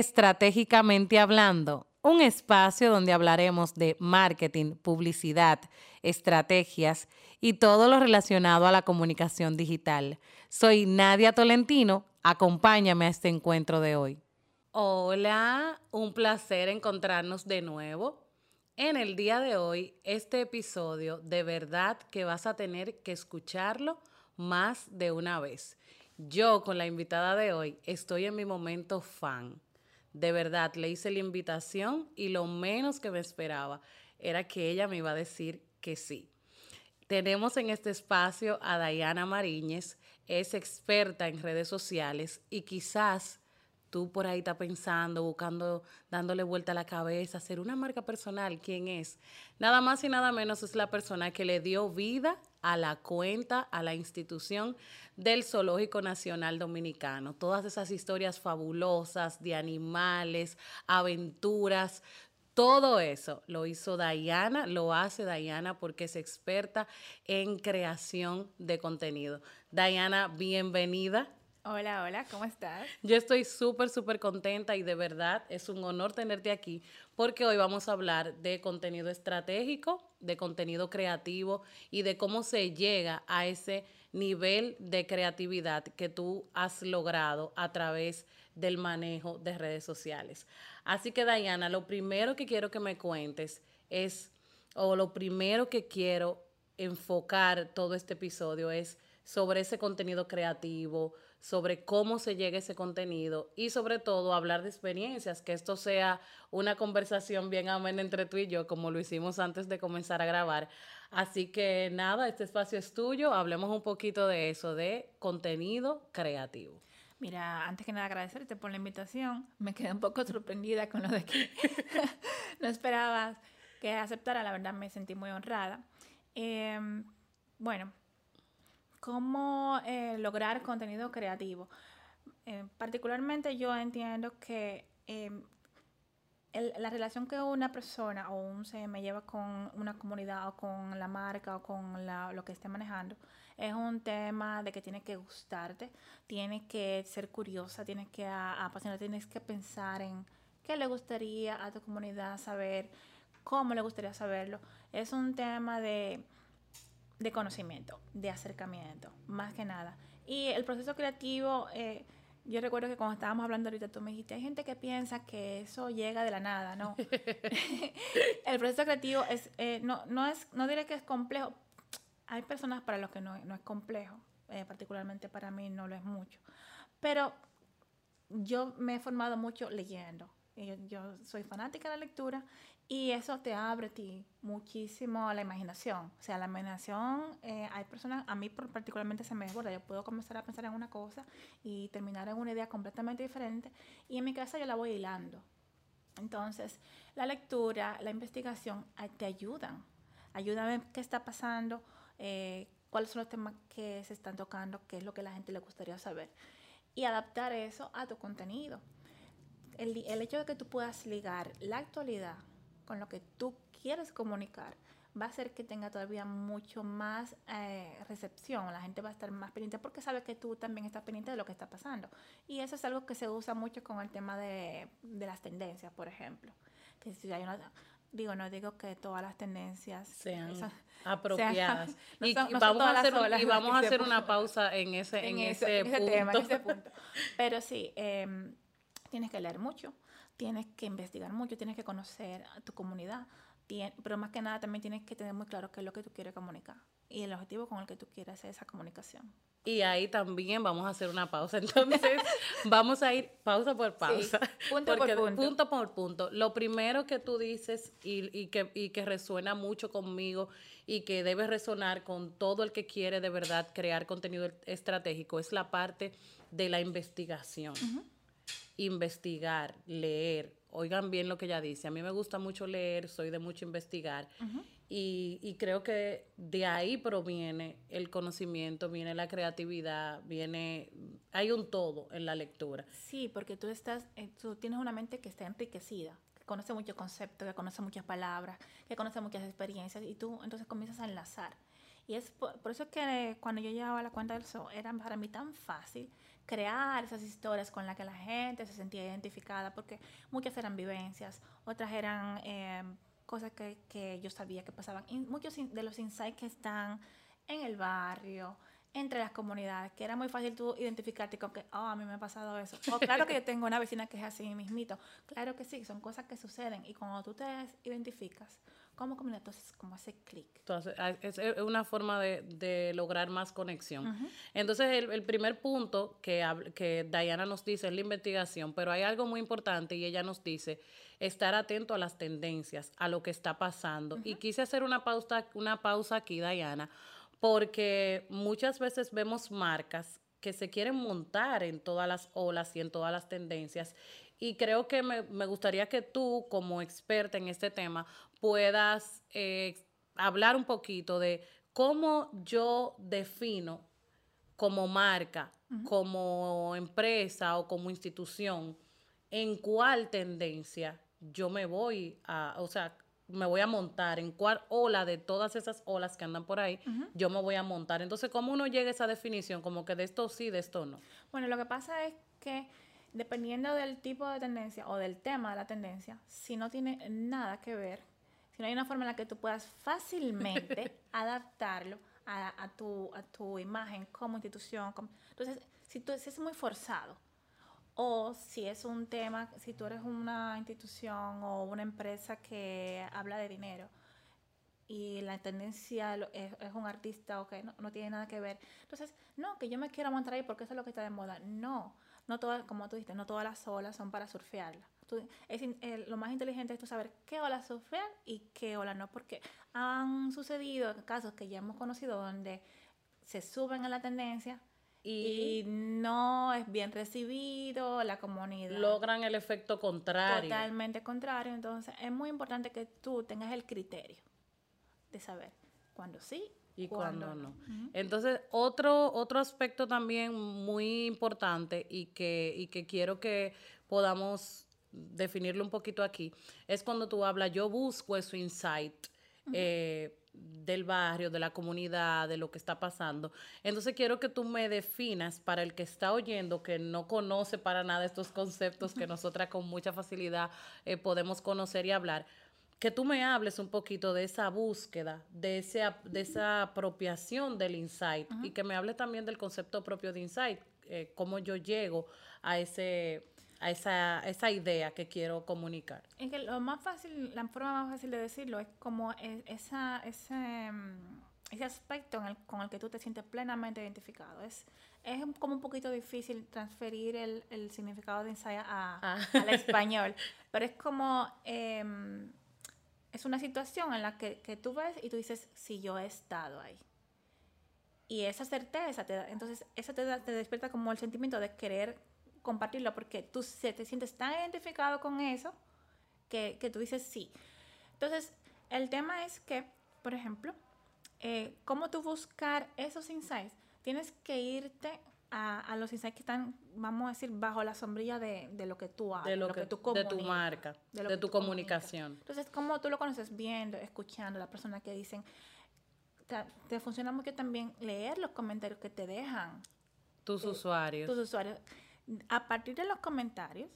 Estratégicamente Hablando, un espacio donde hablaremos de marketing, publicidad, estrategias y todo lo relacionado a la comunicación digital. Soy Nadia Tolentino, acompáñame a este encuentro de hoy. Hola, un placer encontrarnos de nuevo. En el día de hoy, este episodio de verdad que vas a tener que escucharlo más de una vez. Yo con la invitada de hoy estoy en mi momento fan. De verdad, le hice la invitación y lo menos que me esperaba era que ella me iba a decir que sí. Tenemos en este espacio a Dayana Mariñez, es experta en redes sociales y quizás tú por ahí estás pensando, buscando, dándole vuelta a la cabeza, hacer una marca personal, ¿quién es? Nada más y nada menos es la persona que le dio vida a la cuenta, a la institución del Zoológico Nacional Dominicano. Todas esas historias fabulosas de animales, aventuras, todo eso lo hizo Dayana, lo hace Dayana porque es experta en creación de contenido. Dayana, bienvenida. Hola, hola, ¿cómo estás? Yo estoy súper, súper contenta y de verdad es un honor tenerte aquí porque hoy vamos a hablar de contenido estratégico, de contenido creativo y de cómo se llega a ese nivel de creatividad que tú has logrado a través del manejo de redes sociales. Así que, Dayana, lo primero que quiero que me cuentes es, o lo primero que quiero enfocar todo este episodio es sobre ese contenido creativo, sobre cómo se llega ese contenido y sobre todo hablar de experiencias, que esto sea una conversación bien amena entre tú y yo, como lo hicimos antes de comenzar a grabar. Así que nada, este espacio es tuyo, hablemos un poquito de eso, de contenido creativo. Mira, antes que nada agradecerte por la invitación. Me quedé un poco sorprendida con lo de que no esperabas que aceptara. La verdad me sentí muy honrada. Em, bueno, cómo eh, lograr contenido creativo. Eh, particularmente yo entiendo que em, la relación que una persona o un CM lleva con una comunidad o con la marca o con lo que esté manejando es un tema de que tiene que gustarte, tiene que ser curiosa, tienes que apasionarte, tienes que pensar en qué le gustaría a tu comunidad saber, cómo le gustaría saberlo. Es un tema de de conocimiento, de acercamiento, más que nada. Y el proceso creativo, eh, yo recuerdo que cuando estábamos hablando ahorita, tú me dijiste, hay gente que piensa que eso llega de la nada, ¿no? el proceso creativo es, eh, no, no es, no diré que es complejo. Hay personas para los que no, no es complejo, eh, particularmente para mí no lo es mucho. Pero yo me he formado mucho leyendo. Yo, yo, soy fanática de la lectura y eso te abre a ti muchísimo la imaginación. O sea, la imaginación, eh, hay personas, a mí particularmente se me desborda. Yo puedo comenzar a pensar en una cosa y terminar en una idea completamente diferente. Y en mi casa yo la voy hilando. Entonces, la lectura, la investigación te ayudan. Ayuda a ver qué está pasando, eh, cuáles son los temas que se están tocando, qué es lo que la gente le gustaría saber. Y adaptar eso a tu contenido. El, el hecho de que tú puedas ligar la actualidad con lo que tú quieres comunicar, va a hacer que tenga todavía mucho más eh, recepción. La gente va a estar más pendiente porque sabe que tú también estás pendiente de lo que está pasando. Y eso es algo que se usa mucho con el tema de, las tendencias, por ejemplo. Que si hay una, digo, no digo que todas las tendencias sean apropiadas. y, vamos a hacer, y vamos a hacer una pausa en ese, en, ese, tema, en ese punto. Pero sí, em, tienes que leer mucho tienes que investigar mucho, tienes que conocer a tu comunidad, pero más que nada también tienes que tener muy claro qué es lo que tú quieres comunicar y el objetivo con el que tú quieres hacer esa comunicación. Y ahí también vamos a hacer una pausa. Entonces, vamos a ir pausa por pausa. punto por punto. Punto por punto. Lo primero que tú dices y, y, que, y que resuena mucho conmigo y que debe resonar con todo el que quiere de verdad crear contenido estratégico es la parte de la investigación investigar, leer. Oigan bien lo que ella dice. A mí me gusta mucho leer, soy de mucho investigar. y, creo que de ahí proviene el conocimiento, viene la creatividad, viene... Hay un todo en la lectura. Sí, porque tú, estás, eh, tú tienes una mente que está enriquecida, que conoce muchos conceptos, que conoce muchas palabras, que conoce muchas experiencias y tú entonces comienzas a enlazar. Y es por, eso que cuando yo llevaba la cuenta del SO era para mí tan fácil crear esas historias con las que la gente se sentía identificada, porque muchas eran vivencias, otras eran eh, cosas que, que, yo sabía que pasaban. Muchos de los insights que están en el barrio, entre las comunidades, que era muy fácil tú identificarte con que, oh, a mí me ha pasado eso. O claro que yo tengo una vecina que es así mismito. Claro que sí, son cosas que suceden. Y cuando tú te identificas como comunidad, entonces como ese clic. Entonces, es una forma de, de lograr más conexión. Entonces, el, el, primer punto que, que Diana nos dice es la investigación, pero hay algo muy importante y ella nos dice estar atento a las tendencias, a lo que está pasando. Y quise hacer una pausa, una pausa aquí, Diana, porque muchas veces vemos marcas que se quieren montar en todas las olas y en todas las tendencias. Y creo que me, gustaría que tú, como experta en este tema, puedas eh, hablar un poquito de cómo yo defino como marca, como empresa o como institución, en cuál tendencia yo me voy a, o sea, me voy a montar, en cuál ola de todas esas olas que andan por ahí, yo me voy a montar. Entonces, ¿cómo uno llega a esa definición? Como que de esto sí, de esto no. Bueno, lo que pasa es que dependiendo del tipo de tendencia o del tema de la tendencia, si no tiene nada que ver, si no hay una forma en la que tú puedas fácilmente adaptarlo a, tu, a tu imagen como institución, entonces, si, tú, si es muy forzado, o si es un tema, si tú eres una institución o una empresa que habla de dinero y la tendencia es, un artista o que no, tiene nada que ver. Entonces, no, que yo me quiero montar ahí porque eso es lo que está de moda. No, no todas, como tú dijiste, no todas las olas son para surfearla. Es, lo más inteligente es tú saber qué ola surfear y qué ola no, porque han sucedido casos que ya hemos conocido donde se suben a la tendencia, y, no es bien recibido, la comunidad. Logran el efecto contrario. Totalmente contrario. Entonces, es muy importante que tú tengas el criterio de saber cuándo sí y cuándo, no. Entonces, otro, otro aspecto también muy importante y que, y que quiero que podamos definirlo un poquito aquí, es cuando tú hablas, yo busco ese insight del barrio, de la comunidad, de lo que está pasando. Entonces quiero que tú me definas para el que está oyendo, que no conoce para nada estos conceptos que nosotras con mucha facilidad eh, podemos conocer y hablar, que tú me hables un poquito de esa búsqueda, de, ese, de esa apropiación del insight y que me hables también del concepto propio de insight, eh, cómo yo llego a ese a esa, esa idea que quiero comunicar. Es que lo más fácil, la forma más fácil de decirlo es como e, esa, ese, mm, ese aspecto con el que tú te sientes plenamente identificado. Es, es como un poquito difícil transferir el, el significado de ensayo a, ah. al español, pero es como... Em, es una situación en la que, que, tú ves y tú dices, si yo he estado ahí. Y esa certeza, te da, entonces, eso te, da, te despierta como el sentimiento de querer compartirlo porque tú se, te sientes tan identificado con eso que, que, tú dices sí. Entonces, el tema es que, por ejemplo, eh, cómo tú buscar esos insights, tienes que irte a, a, los insights que están, vamos a decir, bajo la sombrilla de, de lo que tú haces, de lo, que, tú de tu marca, de, tu comunicación. Entonces, cómo tú lo conoces viendo, escuchando, la persona que dicen, te, te funciona mucho también leer los comentarios que te dejan. Tus usuarios. Tus usuarios a partir de los comentarios,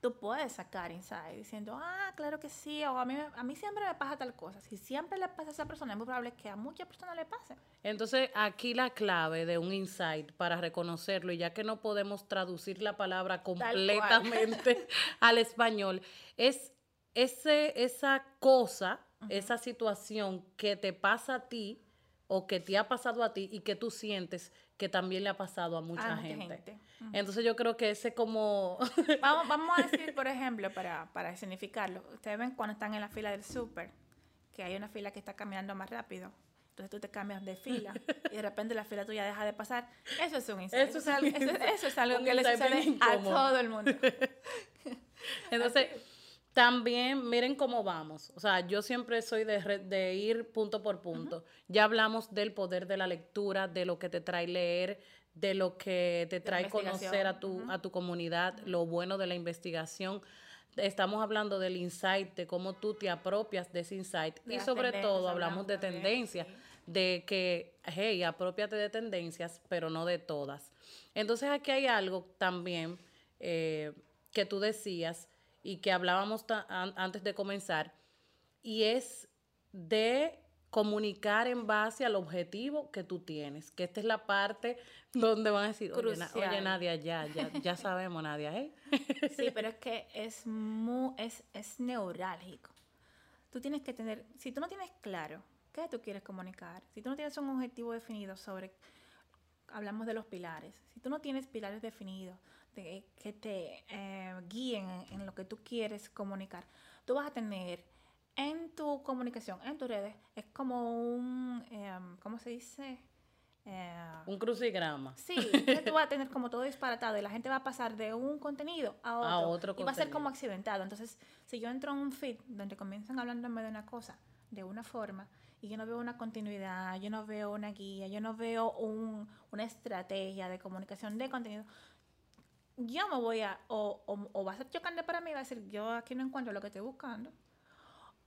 tú puedes sacar insight diciendo, ah, claro que sí, o a mí, a mí siempre me pasa tal cosa. Si siempre le pasa a esa persona, es muy probable que a muchas personas le pase. Entonces, aquí la clave de un insight para reconocerlo, y ya que no podemos traducir la palabra completamente al español, es ese, esa cosa, esa situación que te pasa a ti o que te ha pasado a ti y que tú sientes que también le ha pasado a mucha, gente. Entonces yo creo que ese como... vamos, vamos a decir, por ejemplo, para, para significarlo, ustedes ven cuando están en la fila del súper, que hay una fila que está caminando más rápido. Entonces tú te cambias de fila y de repente la fila tuya deja de pasar. Eso es un insight. Eso es eso, es algo que le sucede a todo el mundo. Entonces... También miren cómo vamos. O sea, yo siempre soy de, de ir punto por punto. Ya hablamos del poder de la lectura, de lo que te trae leer, de lo que te trae conocer a tu, a tu comunidad, lo bueno de la investigación. estamos hablando del insight, de cómo tú te apropias de ese insight De y sobre todo hablamos de tendencias, de que, hey, apropiate de tendencias, pero no de todas. Entonces aquí hay algo también eh, que tú decías y que hablábamos antes de comenzar, y es de comunicar en base al objetivo que tú tienes, que esta es la parte donde van a decir, oye, Na- oye. Nadia, ya, ya, ya sabemos, Nadia, ¿eh? Sí, pero es que es, mu- es, es neurálgico. Tú tienes que tener, si tú no tienes claro qué tú quieres comunicar, si tú no tienes un objetivo definido sobre, hablamos de los pilares, si tú no tienes pilares definidos de, que te eh, guíen en, lo que tú quieres comunicar, tú vas a tener en tu comunicación, en tus redes, es como un, em, ¿cómo se dice? Eh, Un crucigrama. Sí, tú vas a tener como todo disparatado y la gente va a pasar de un contenido a otro. A otro y va a ser contenido. como accidentado. Entonces, si yo entro en un feed donde comienzan hablándome de una cosa de una forma y yo no veo una continuidad, yo no veo una guía, yo no veo un- una estrategia de comunicación de contenido, yo me voy a, o, o, o va a ser chocante para mí, va a decir, yo aquí no encuentro lo que estoy buscando,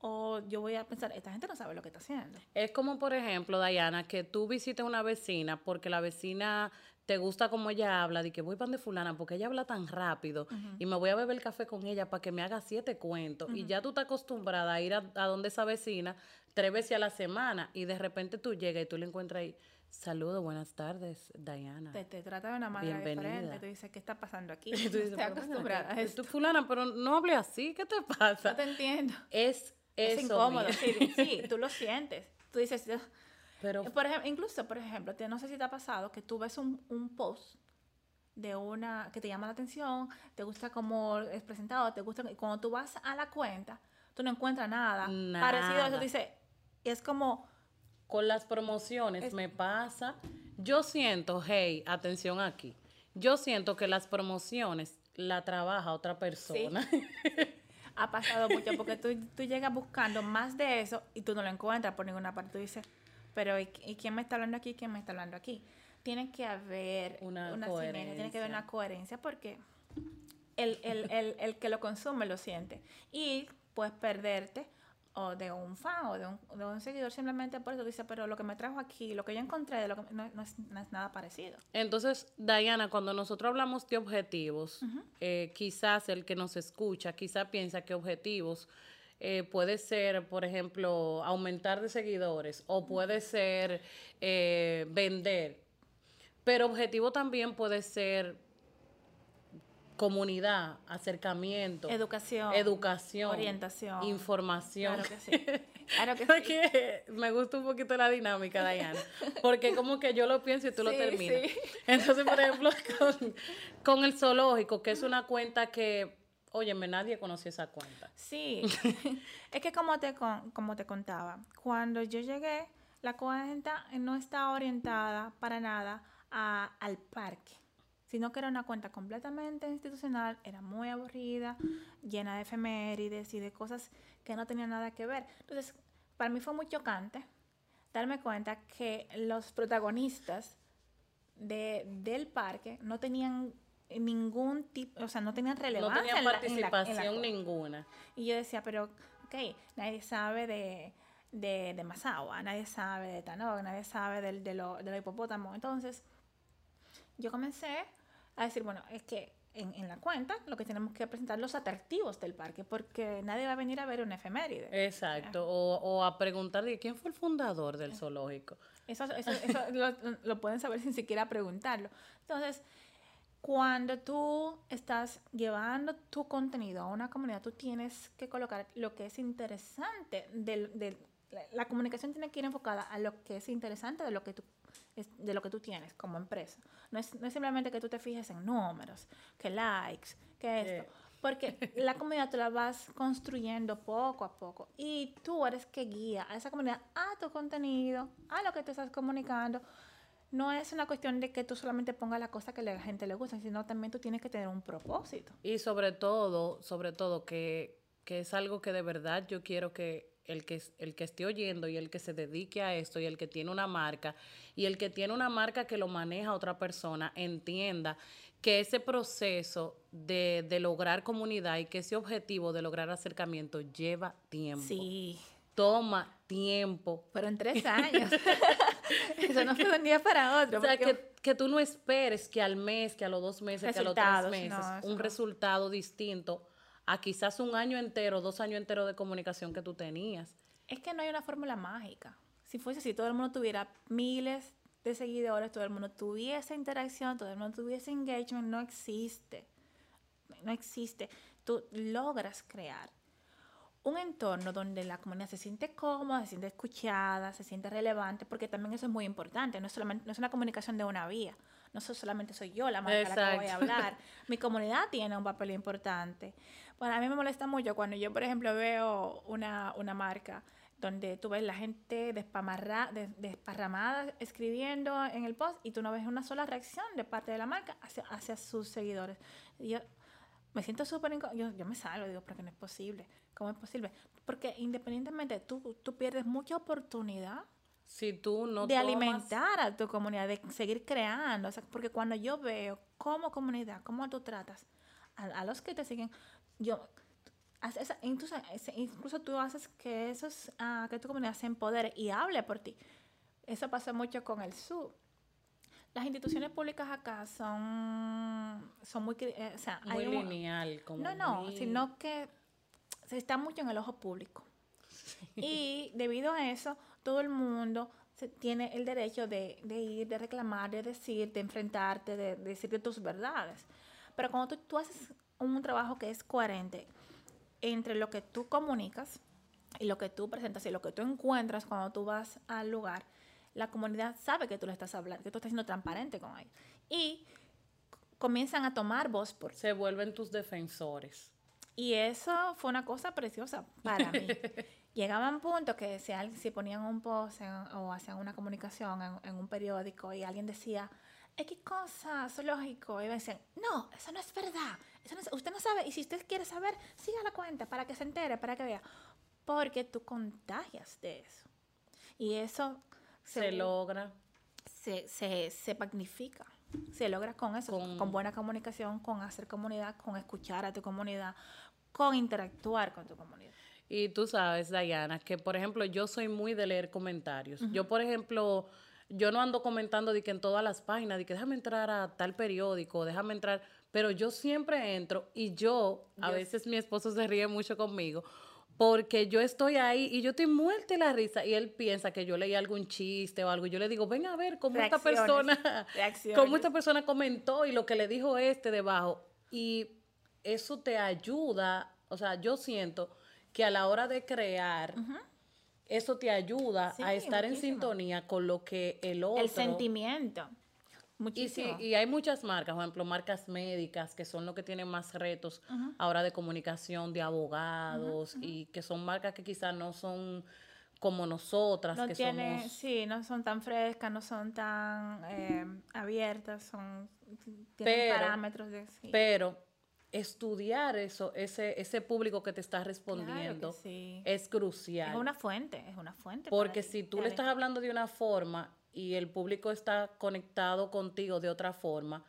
o yo voy a pensar, esta gente no sabe lo que está haciendo. Es como, por ejemplo, Diana, que tú visites una vecina porque la vecina te gusta como ella habla, de que voy pan de fulana porque ella habla tan rápido y me voy a beber café con ella para que me haga siete cuentos. Y ya tú estás acostumbrada a ir a, a donde esa vecina tres veces a la semana y de repente tú llegas y tú le encuentras ahí, saludos, buenas tardes, Diana. Te, te trata de una manera diferente, tú dices, ¿qué está pasando aquí? Tú dices, estoy "Pero ven acostumbrada a esto. tú fulana, pero no hable así, ¿qué te pasa? No te entiendo. Es Es eso, incómodo, sí, sí, tú lo sientes. Tú dices. Pero por ejemplo, incluso, por ejemplo, te- no sé si te ha pasado que tú ves un, un post de una que te llama la atención, te gusta cómo es presentado, te gusta, y cuando tú vas a la cuenta, tú no encuentras nada, parecido a eso, Nada. tú dices, es como, con las promociones Es- me pasa. Yo siento, hey, atención aquí. Yo siento que las promociones la trabaja otra persona. ha pasado mucho, porque tú, tú llegas buscando más de eso y tú no lo encuentras por ninguna parte. Tú dices, pero ¿y, y quién me está hablando aquí? ¿Quién me está hablando aquí? Tiene que haber Una sinergia, tiene que haber coherencia. una coherencia porque el, el, el, el que lo consume lo siente. Y puedes perderte o de un fan o de un, de un seguidor simplemente por eso dice, pero lo que me trajo aquí, lo que yo encontré, de lo que, no, no es, no es nada parecido. Entonces, Diana, cuando nosotros hablamos de objetivos, eh, quizás el que nos escucha, quizás piensa que objetivos eh, puede ser, por ejemplo, aumentar de seguidores o puede ser eh, vender. Pero objetivo también puede ser comunidad, acercamiento, Educación. educación, orientación. información. Claro que sí. Claro que sí. Me gusta un poquito la dinámica, Diana. Porque como que yo lo pienso y tú lo terminas. sí. Entonces, por ejemplo, con, con el zoológico, que es una cuenta que, óyeme, nadie conoce esa cuenta. Sí, es que como te, como te contaba, cuando yo llegué, la cuenta no estaba orientada para nada a- al parque, sino que era una cuenta completamente institucional, era muy aburrida, llena de efemérides y de cosas que no tenían nada que ver. Entonces, para mí fue muy chocante darme cuenta que los protagonistas de, del parque no tenían ningún tipo, o sea, no tenían No relevancia. tenía en la- en la- en la participación ninguna. Y yo decía, pero, ok, nadie sabe de, de, de Masagua, nadie sabe de Tanok, nadie sabe del, de, lo, de los hipopótamos. Entonces, yo comencé a decir, bueno, es que en, en la cuenta lo que tenemos que presentar los atractivos del parque, porque nadie va a venir a ver una efeméride. Exacto. O, o a preguntar, de ¿quién fue el fundador del zoológico? Eso, eso, eso lo, lo pueden saber sin siquiera preguntarlo. Entonces, cuando tú estás llevando tu contenido a una comunidad, tú tienes que colocar lo que es interesante. Del, del- la, la comunicación tiene que ir enfocada a lo que es interesante de lo que tú, es- de lo que tú tienes como empresa. No es, no es simplemente que tú te fijes en números, que likes, que esto. Eh. Porque la comunidad tú la vas construyendo poco a poco y tú eres que guía a esa comunidad a tu contenido, a lo que te estás comunicando. No es una cuestión de que tú solamente pongas la cosa que a la gente le gusta, sino también tú tienes que tener un propósito. Y sobre todo, sobre todo, que, que es algo que de verdad yo quiero que el que, el que esté oyendo y el que se dedique a esto y el que tiene una marca y el que tiene una marca que lo maneja otra persona entienda que ese proceso de, de lograr comunidad y que ese objetivo de lograr acercamiento lleva tiempo. Sí. Toma tiempo. Pero en tres años. Eso no fue de un día para otro. O sea, que, que, tú no esperes que al mes, que a los dos meses, que a los tres meses, un resultado distinto a quizás un año entero, dos años enteros de comunicación que tú tenías. Es que no hay una fórmula mágica. Si fuese así, todo el mundo tuviera miles de seguidores, todo el mundo tuviese interacción, todo el mundo tuviese engagement, no existe. No existe. Tú logras crear un entorno donde la comunidad se siente cómoda, se siente escuchada, se siente relevante, porque también eso es muy importante, no es, solamente, no es una comunicación de una vía, no solamente soy yo la marca la que voy a hablar, mi comunidad tiene un papel importante. Bueno, a mí me molesta mucho cuando yo, por ejemplo, veo una, una marca donde tú ves la gente desparramada escribiendo en el post y tú no ves una sola reacción de parte de la marca hacia, hacia sus seguidores. Y yo me siento súper yo, yo me salgo, digo, porque no es posible. ¿Cómo es posible? Porque independientemente, tú, tú pierdes mucha oportunidad si tú no de alimentar a tu comunidad, de seguir creando. O sea, porque cuando yo veo como comunidad, cómo tú tratas a, los que te siguen, yo incluso, incluso tú haces que esos uh, que tu comunidad se empodere y hable por ti. Eso pasa mucho con el sur. Las instituciones públicas acá son, son muy... Eh, o sea, muy lineal. Como no, no, sino que se está mucho en el ojo público. Y debido a eso, todo el mundo tiene el derecho de, ir, de reclamar, de decir, de enfrentarte, de, de decir tus verdades. Pero cuando tú, tú haces un trabajo que es coherente entre lo que tú comunicas y lo que tú presentas y lo que tú encuentras cuando tú vas al lugar, la comunidad sabe que tú le estás hablando, que tú estás siendo transparente con ellos. Y comienzan a tomar voz por Se vuelven tus defensores. Y eso fue una cosa preciosa para mí. Llegaban puntos que si, si ponían un post o hacían una comunicación en, un periódico y alguien decía, X cosa, zoológico, y me decían, no, eso no es verdad, eso usted no sabe, y si usted quiere saber, siga la cuenta para que se entere, para que vea, porque tú contagias de eso. Y eso se, logra. Se, se, se, magnifica. Se logra con eso, con, buena comunicación, con hacer comunidad, con escuchar a tu comunidad, con interactuar con tu comunidad. Y tú sabes, Dayana, que por ejemplo yo soy muy de leer comentarios. Yo, por ejemplo, yo no ando comentando de que en todas las páginas, de que déjame entrar a tal periódico, déjame entrar, pero yo siempre entro y yo, a veces mi esposo se ríe mucho conmigo, porque yo estoy ahí y yo estoy muerta la risa y él piensa que yo leí algún chiste o algo. Yo le digo, ven a ver cómo esta persona, cómo esta persona comentó y lo que le dijo este debajo. Y eso te ayuda, o sea, yo siento que a la hora de crear, eso te ayuda a estar en sintonía con lo que el otro... El sentimiento. Muchísimo. Y, y hay muchas marcas, por ejemplo, marcas médicas, que son lo que tienen más retos ahora de comunicación, de abogados, y que son marcas que quizás no son como nosotras, no que tiene, Sí, no son tan frescas, no son tan eh, abiertas, son tienen parámetros de... Pero estudiar eso, ese, ese público que te está respondiendo, es crucial. Es una fuente, es una fuente. Porque si tú le estás hablando de una forma y el público está conectado contigo de otra forma,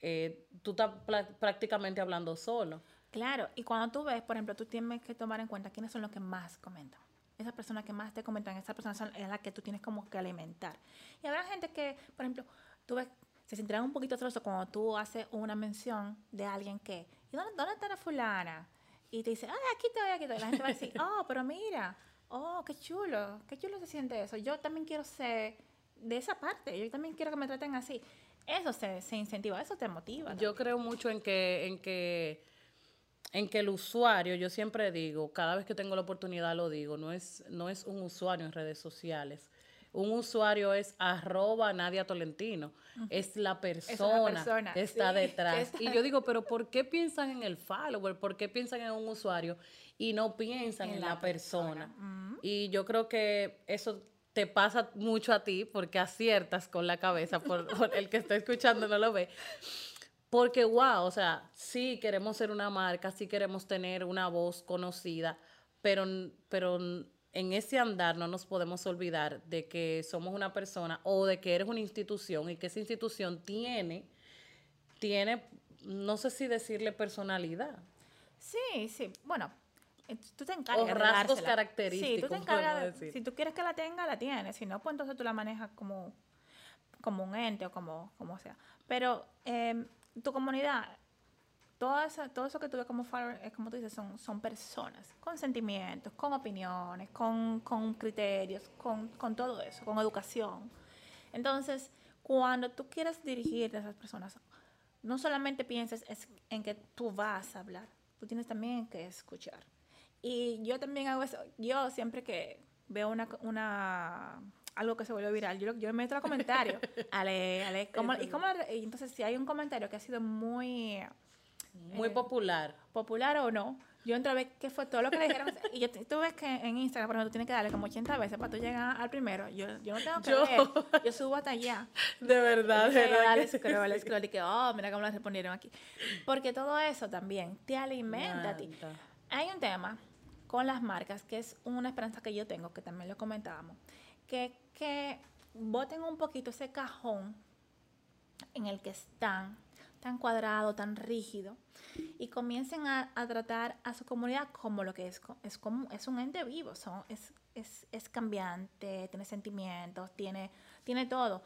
eh, tú estás prácticamente hablando solo. Claro, y cuando tú ves, por ejemplo, tú tienes que tomar en cuenta quiénes son los que más comentan. Esas personas que más te comentan, esas personas son las que tú tienes como que alimentar. Y habrá gente que, por ejemplo, tú ves, se sentirán un poquito celosos cuando tú haces una mención de alguien que, ¿y dónde, dónde está la fulana? Y te dice, ay, aquí estoy, aquí estoy. La gente va a decir, oh, pero mira, oh, qué chulo, qué chulo se siente eso. Yo también quiero ser de esa parte. Yo también quiero que me traten así. Eso se, se incentiva, eso te motiva. Yo creo mucho en que, en que, en que el usuario, yo siempre digo, cada vez que tengo la oportunidad lo digo, no es, no es un usuario en redes sociales. Un usuario es arroba Nadia Tolentino. Es la persona, que está detrás. Y yo digo, pero ¿por qué piensan en el follower? ¿Por qué piensan en un usuario y no piensan en, la, persona? Y yo creo que eso te pasa mucho a ti porque aciertas con la cabeza, por, el que está escuchando no lo ve. Porque, wow, o sea, sí queremos ser una marca, sí queremos tener una voz conocida, pero, pero en ese andar no nos podemos olvidar de que somos una persona o de que eres una institución y que esa institución tiene, tiene, no sé si decirle personalidad. Sí, sí. Bueno, eh, tú te encargas. O rasgos característicos. Sí, tú te encargas. si tú quieres que la tenga, la tienes. Si no, pues entonces tú la manejas como, como un ente o como, como sea. Pero eh, tu comunidad todo eso, todo eso que tú ves como follower, es como tú dices, son, son personas con sentimientos, con opiniones, con, con criterios, con, con, todo eso, con educación. Entonces, cuando tú quieres dirigirte a esas personas, no solamente pienses en que tú vas a hablar, tú tienes también que escuchar. Y yo también hago eso, yo siempre que veo una, una algo que se vuelve viral, yo, yo meto a comentarios, ale, ale, ¿cómo, y, cómo, y entonces si hay un comentario que ha sido muy muy eh, popular. Popular o no. Yo entro a ver qué fue todo lo que le dijeron. y yo, tú ves que en Instagram, por ejemplo, tú tienes que darle como 80 veces para tú llegar al primero. Yo, yo no tengo que yo, ver. Yo subo hasta allá. De verdad, de verdad. Dale scroll, scroll y que, oh, mira cómo lo respondieron aquí. Porque todo eso también te alimenta a ti. Hay un tema con las marcas que es una esperanza que yo tengo, que también lo comentábamos, que, que boten un poquito ese cajón en el que están tan cuadrado, tan rígido, y comiencen a, tratar a su comunidad como lo que es, es, como, es un ente vivo, son, es, es, es cambiante, tiene sentimientos, tiene, tiene todo.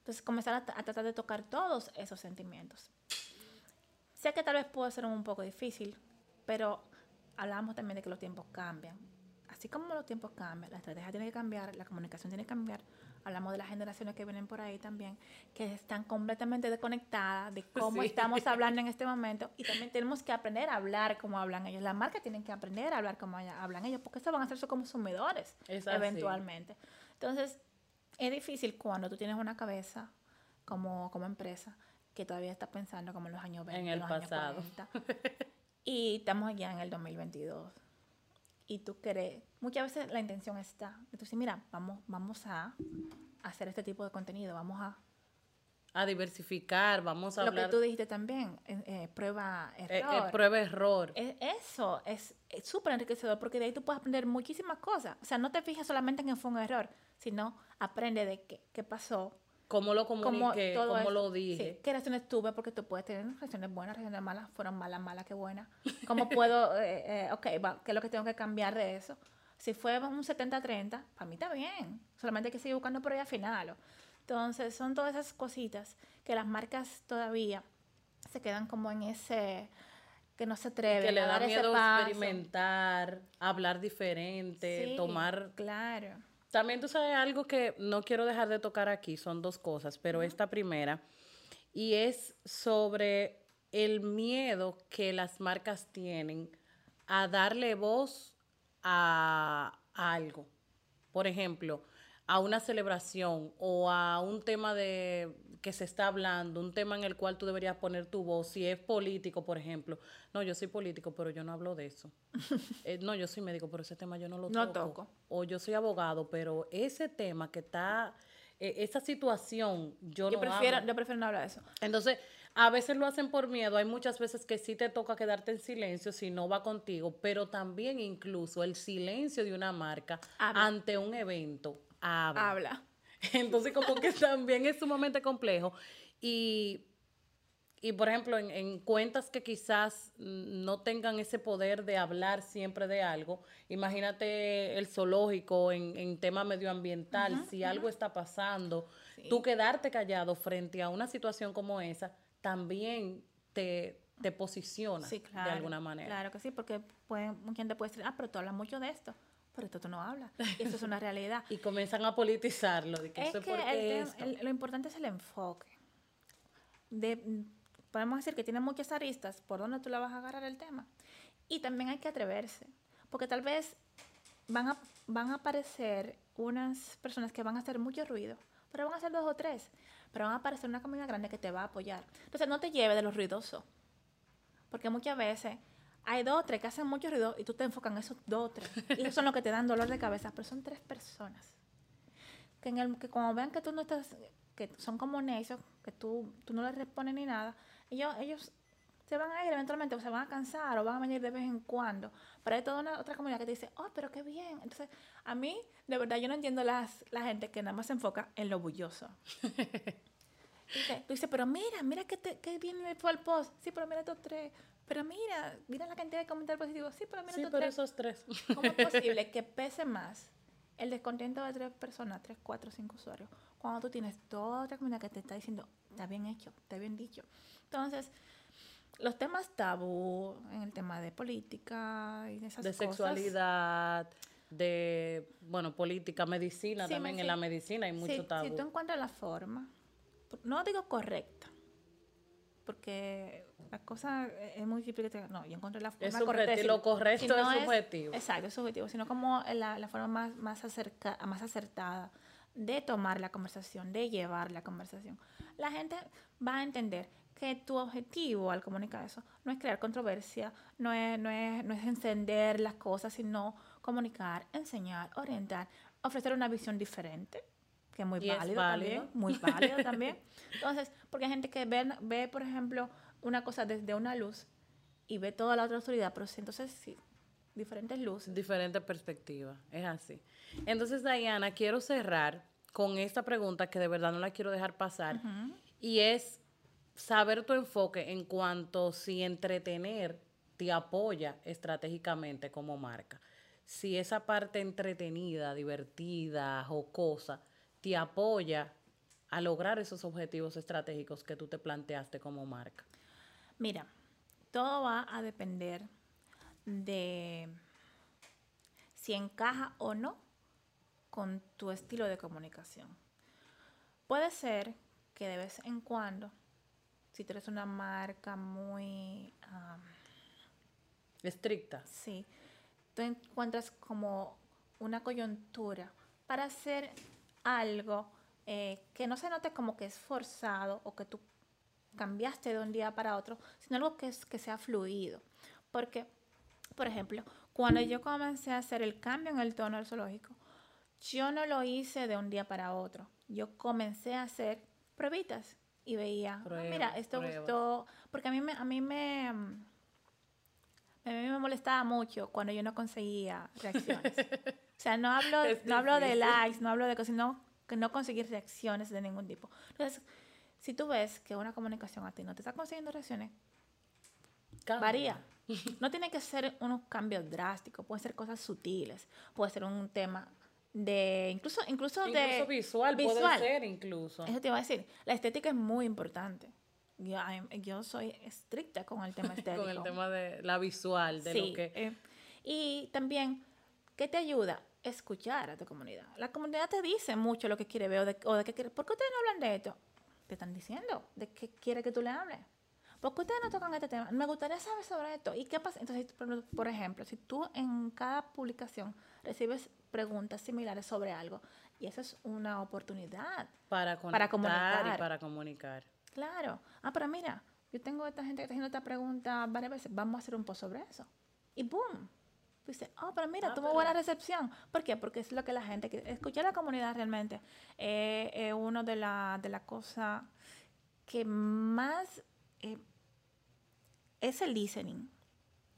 Entonces comenzar a, tratar de tocar todos esos sentimientos. Sé que tal vez puede ser un poco difícil, pero hablamos también de que los tiempos cambian. Así como los tiempos cambian, la estrategia tiene que cambiar, la comunicación tiene que cambiar, hablamos de las generaciones que vienen por ahí también, que están completamente desconectadas de cómo estamos hablando en este momento y también tenemos que aprender a hablar como hablan ellos. Las marcas tienen que aprender a hablar como hablan ellos, porque estos van a ser sus consumidores eventualmente. Entonces, es difícil cuando tú tienes una cabeza como, como empresa que todavía está pensando como en los años 20, en el los pasado. Años 40, y estamos ya en el 2022 y tú crees, muchas veces la intención está, entonces mira, vamos, vamos a hacer este tipo de contenido, vamos a... A diversificar, vamos a Lo que tú dijiste también, eh, eh, prueba eh, error. prueba error. eso es súper enriquecedor porque de ahí tú puedes aprender muchísimas cosas. O sea, no te fijas solamente en que fue un error, sino aprende de qué, qué pasó, cómo lo comuniqué, cómo, lo dije. Sí, qué reacciones tuve, porque tú puedes tener reacciones buenas, reacciones malas, fueron malas, malas, qué buenas. ¿Cómo puedo, eh, eh, ok, ¿qué es lo que tengo que cambiar de eso? Si fue un 70-30, para mí está bien. Solamente hay que seguir buscando por ahí al final. Entonces, son todas esas cositas que las marcas todavía se quedan como en ese que no se atreven que le da miedo experimentar, hablar diferente, tomar claro también tú sabes algo que no quiero dejar de tocar aquí, son dos cosas, pero esta primera, y es sobre el miedo que las marcas tienen a darle voz a, a algo. Por ejemplo, a una celebración o a un tema de que se está hablando, un tema en el cual tú deberías poner tu voz, si es político, por ejemplo. No, yo soy político, pero yo no hablo de eso. Eh, no, yo soy médico, pero ese tema yo no lo no toco. O yo soy abogado, pero ese tema que está, e, esa situación, yo, no prefiero, Yo prefiero no hablar de eso. Entonces, a veces lo hacen por miedo, hay muchas veces que sí te toca quedarte en silencio si no va contigo, pero también incluso el silencio de una marca ante un evento habla. Habla. Entonces, como que también es sumamente complejo. Y, y por ejemplo, en, cuentas que quizás no tengan ese poder de hablar siempre de algo, imagínate el zoológico en, en tema medioambiental, si algo está pasando, tú quedarte callado frente a una situación como esa, también te, te posiciona de alguna manera. Claro que sí, porque puede, gente puede decir, ah, pero tú hablas mucho de esto pero esto tú no hablas. Y eso es una realidad. y comienzan a politizarlo. De que es que lo importante es el enfoque. De, podemos decir que tiene muchas aristas por donde tú la vas a agarrar el tema. Y también hay que atreverse. Porque tal vez van a, van a aparecer unas personas que van a hacer mucho ruido, pero van a ser dos o tres. Pero van a aparecer una comunidad grande que te va a apoyar. Entonces no te lleves de los ruidosos. Porque muchas veces hay dos o tres que hacen mucho ruido y tú te enfocas en esos dos o tres. Y esos son los que te dan dolor de cabeza, pero son tres personas. Que, en el, que cuando vean que tú no estás, que son como necios, que tú, tú no les respondes ni nada, ellos, ellos se van a ir eventualmente, o se van a cansar, o van a venir de vez en cuando. Pero hay toda una otra comunidad que te dice, oh, pero qué bien. Entonces, a mí, de verdad, yo no entiendo las, la gente que nada más se enfoca en lo bulloso. Dice, tú dices, pero mira, mira qué, te, qué bien fue el post. Sí, pero mira estos tres. Pero mira, mira la cantidad de comentarios positivos. Sí, pero mira Sí, estos pero tres. esos tres. ¿Cómo es posible que pese más el descontento de tres personas, tres, cuatro, cinco usuarios, cuando tú tienes toda otra comunidad que te está diciendo, está bien hecho, está bien dicho? Entonces, los temas tabú en el tema de política y de esas de cosas. sexualidad, de, bueno, política, medicina, Sí, también en la medicina hay mucho si, tabú. Si tú encuentras la forma, no digo correcta, porque la cosa es muy difícil. que te- No, yo encontré la forma Es correcta. de decirlo. lo correcto Si es no subjetivo. Exacto, es subjetivo, sino como la, la forma más, más, acerca, más acertada de tomar la conversación, de llevar la conversación. La gente va a entender que tu objetivo al comunicar eso no es crear controversia, no es, no es, no es encender las cosas, sino comunicar, enseñar, orientar, ofrecer una visión diferente, que es muy válido, válido. también, muy válido también. Entonces, porque hay gente que ve, ve, por ejemplo, una cosa desde una luz y ve toda la otra oscuridad, pero entonces sí, diferentes luces. diferente perspectiva, es así. Entonces, Diana, quiero cerrar con esta pregunta que de verdad no la quiero dejar pasar, y es saber tu enfoque en cuanto si entretener te apoya estratégicamente como marca. Si esa parte entretenida, divertida, jocosa, te apoya a lograr esos objetivos estratégicos que tú te planteaste como marca. Mira, todo va a depender de si encaja o no con tu estilo de comunicación. Puede ser que de vez en cuando, si tú eres una marca muy, ah, Estricta. sí, tú encuentras como una coyuntura para hacer algo eh, que no se note como que es forzado o que tú cambiaste de un día para otro, sino algo que, es, que sea fluido. Porque, por ejemplo, cuando yo comencé a hacer el cambio en el tono del zoológico, yo no lo hice de un día para otro. Yo comencé a hacer pruebitas y veía, ah, Prueba, mira, esto prueba. gustó, porque a mí me, a mí me, mm, a mí me molestaba mucho cuando yo no conseguía reacciones. o sea, no hablo, no hablo de likes, no hablo de cosas, sino que no conseguir reacciones de ningún tipo. Entonces, si tú ves que una comunicación a ti no te está consiguiendo reacciones, Cambia. varía. No tiene que ser unos cambios drásticos, puede ser cosas sutiles, puede ser un tema de, incluso, incluso, de Incluso visual, puede visual. ser incluso. Eso te iba a decir, la estética es muy importante. Yo, yo soy estricta con el tema estético. con el tema de la visual, de Sí, lo que... eh, y también, ¿qué te ayuda? Escuchar a tu comunidad. La comunidad te dice mucho lo que quiere ver o de, o de qué quiere. ¿Por qué ustedes no hablan de esto? Te están diciendo de qué quiere que tú le hables. ¿Por qué ustedes no tocan este tema? Me gustaría saber sobre esto. ¿Y qué pasa? Entonces, por, ejemplo, si tú en cada publicación recibes preguntas similares sobre algo, y esa es una oportunidad para, comunicar. y para comunicar. Claro. Ah, pero mira, yo tengo esta gente que está haciendo esta pregunta varias veces. Vamos a hacer un post sobre eso. Y boom. Dice, oh, pero mira, Ah, tuvo pero- buena recepción. ¿Por qué? Porque es lo que la gente. Escuchar a la comunidad realmente eh, es una de las de las cosas que más eh, es el listening.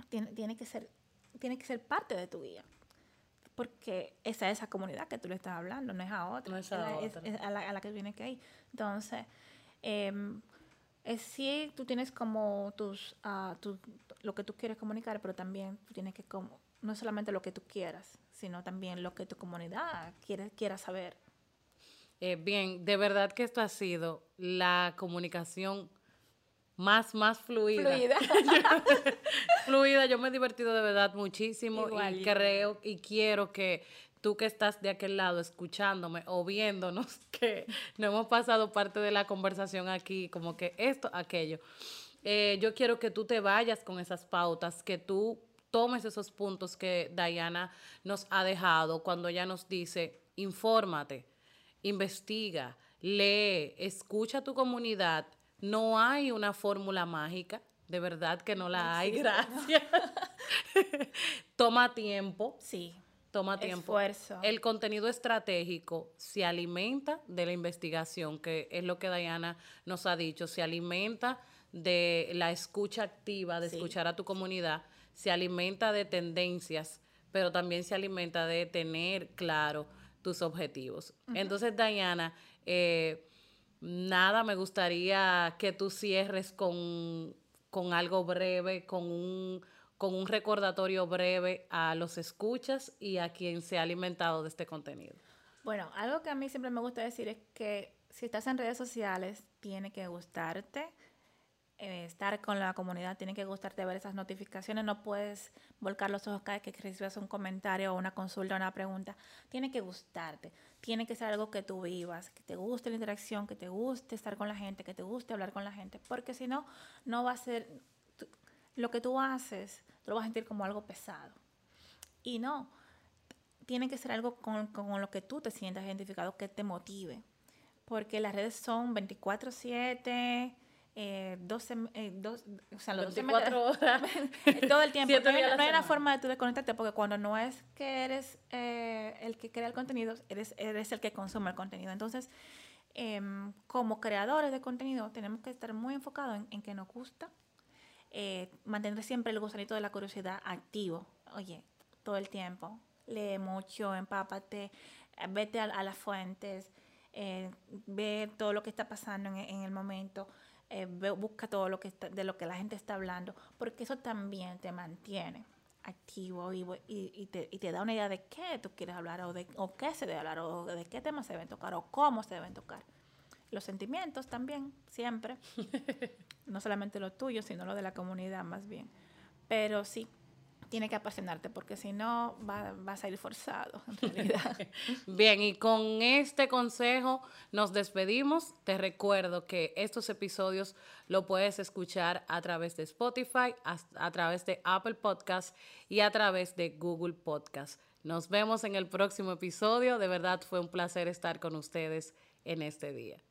Tiene, tiene, que ser, tiene que ser parte de tu guía. Porque esa es esa comunidad que tú le estás hablando, no es a otra. No es a la- otra. es a, la, a la que viene que hay. Entonces, em, es sí, tú tienes como tus, tu- lo que tú quieres comunicar, pero también tú tienes que, como, no solamente lo que tú quieras, sino también lo que tu comunidad quiere, quiera saber. Eh, bien, de verdad que esto ha sido la comunicación más, más fluida. Fluida. Fluida, yo me he divertido de verdad muchísimo Igual, y creo y quiero que tú que estás de aquel lado escuchándome o viéndonos, que no hemos pasado parte de la conversación aquí, como que esto, aquello. Eh, yo quiero que tú te vayas con esas pautas, que tú tomes esos puntos que Diana nos ha dejado cuando ella nos dice, infórmate, investiga, lee, escucha a tu comunidad. No hay una fórmula mágica, de verdad que no la hay, gracias. Toma tiempo, Sí. toma tiempo. Esfuerzo. El contenido estratégico se alimenta de la investigación, que es lo que Diana nos ha dicho, se alimenta de la escucha activa, de escuchar a tu comunidad, se alimenta de tendencias, pero también se alimenta de tener claro tus objetivos. Entonces, Diana, eh, nada, me gustaría que tú cierres con, con algo breve, con un, con un recordatorio breve a los escuchas y a quien se ha alimentado de este contenido. Bueno, algo que a mí siempre me gusta decir es que si estás en redes sociales, tiene que gustarte. Eh, estar con la comunidad, tiene que gustarte ver esas notificaciones, no puedes volcar los ojos cada vez que recibas un comentario o una consulta o una pregunta, tiene que gustarte, tiene que ser algo que tú vivas, que te guste la interacción, que te guste estar con la gente, que te guste hablar con la gente, porque si no, no va a ser, lo que tú haces, tú lo vas a sentir como algo pesado. Y no, tiene que ser algo con, con lo que tú te sientas identificado, que te motive, porque las redes son 24/7 eh, 12, eh, dos, o sea, los 24 horas. todo el tiempo. No hay, no hay, una forma de tú desconectarte porque cuando no es que eres eh, el que crea el contenido, eres, eres el que consume el contenido. Entonces, eh, como creadores de contenido, tenemos que estar muy enfocados en, en que nos gusta, eh, mantener siempre el gusanito de la curiosidad activo. Oye, todo el tiempo. Lee mucho, empápate, vete a, a las fuentes, ve todo lo que está pasando en, en el momento eh, busca todo lo que está, de lo que la gente está hablando, porque eso también te mantiene activo y, y, y, te, y, te, da una idea de qué tú quieres hablar o de o qué se debe hablar o de qué temas se deben tocar o cómo se deben tocar. Los sentimientos también, siempre. no solamente los tuyos, sino los de la comunidad más bien. Pero sí, tiene que apasionarte porque si no va, vas a ir forzado en realidad. Bien, y con este consejo nos despedimos. Te recuerdo que estos episodios lo puedes escuchar a través de Spotify, a, través de Apple Podcast y a través de Google Podcast. Nos vemos en el próximo episodio. De verdad fue un placer estar con ustedes en este día.